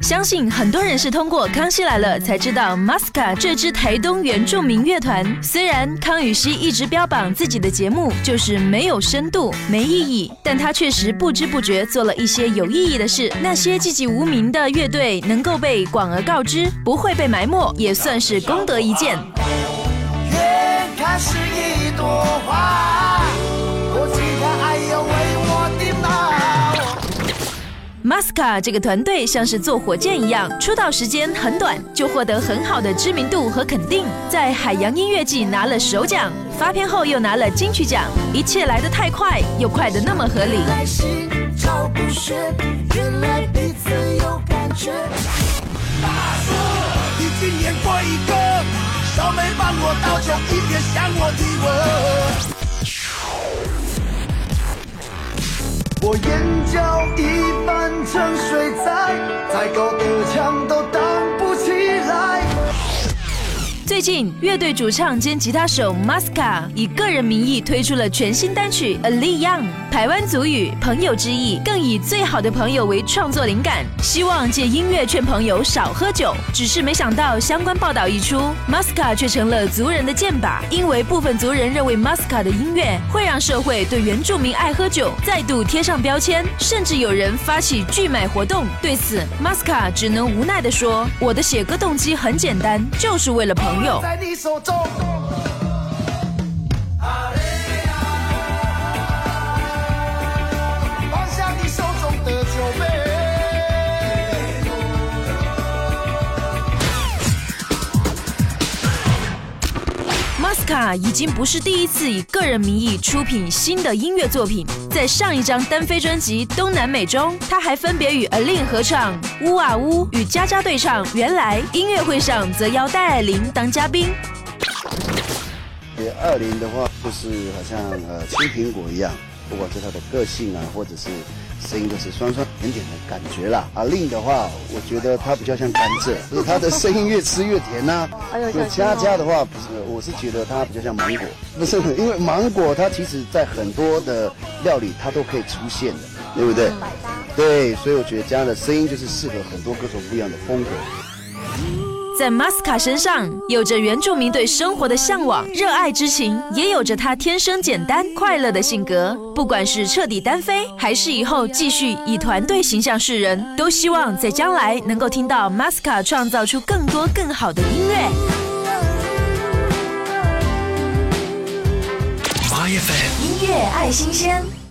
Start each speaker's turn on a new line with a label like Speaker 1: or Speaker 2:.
Speaker 1: 相信很多人是通过《康熙来了》才知道 Masca 这支台东原住民乐团。虽然康宇熙一直标榜自己的节目就是没有深度、没意义，但他确实不知不觉做了一些有意义的事。那些寂寂无名的乐队能够被广而告之，不会被埋没，也算是功德一件。是一朵花，猫。Masca 这个团队像是坐火箭一样，出道时间很短，就获得很好的知名度和肯定，在海洋音乐季拿了首奖，发片后又拿了金曲奖，一切来得太快，又快得那么合理。我倒酒，一边向我提问。我眼角一最近，乐队主唱兼吉他手 Masca 以个人名义推出了全新单曲《A Li Young》，台湾族语“朋友”之意，更以最好的朋友为创作灵感，希望借音乐劝朋友少喝酒。只是没想到，相关报道一出，Masca 却成了族人的箭靶，因为部分族人认为 Masca 的音乐会让社会对原住民爱喝酒再度贴上标签，甚至有人发起拒买活动。对此，Masca 只能无奈地说：“我的写歌动机很简单，就是为了朋友。”在你手中。Masca 已经不是第一次以个人名义出品新的音乐作品，在上一张单飞专辑《东南美》中，他还分别与 Alin 合唱《呜啊呜》，与佳佳对唱《原来》。音乐会上则邀戴爱玲当嘉宾。
Speaker 2: 二零的话，就是好像呃青苹果一样，不管是他的个性啊，或者是声音，都是酸酸甜甜的感觉啦。啊，另的话，我觉得他比较像甘蔗，就是他的声音越吃越甜呐。有佳佳的话，不是，我是觉得它比较像芒果，不是，因为芒果它其实在很多的料理它都可以出现的，对不对？对，所以我觉得这样的声音就是适合很多各种不一样的风格。
Speaker 1: 在 Masca 身上有着原住民对生活的向往、热爱之情，也有着他天生简单快乐的性格。不管是彻底单飞，还是以后继续以团队形象示人，都希望在将来能够听到 Masca 创造出更多更好的。音乐爱新鲜。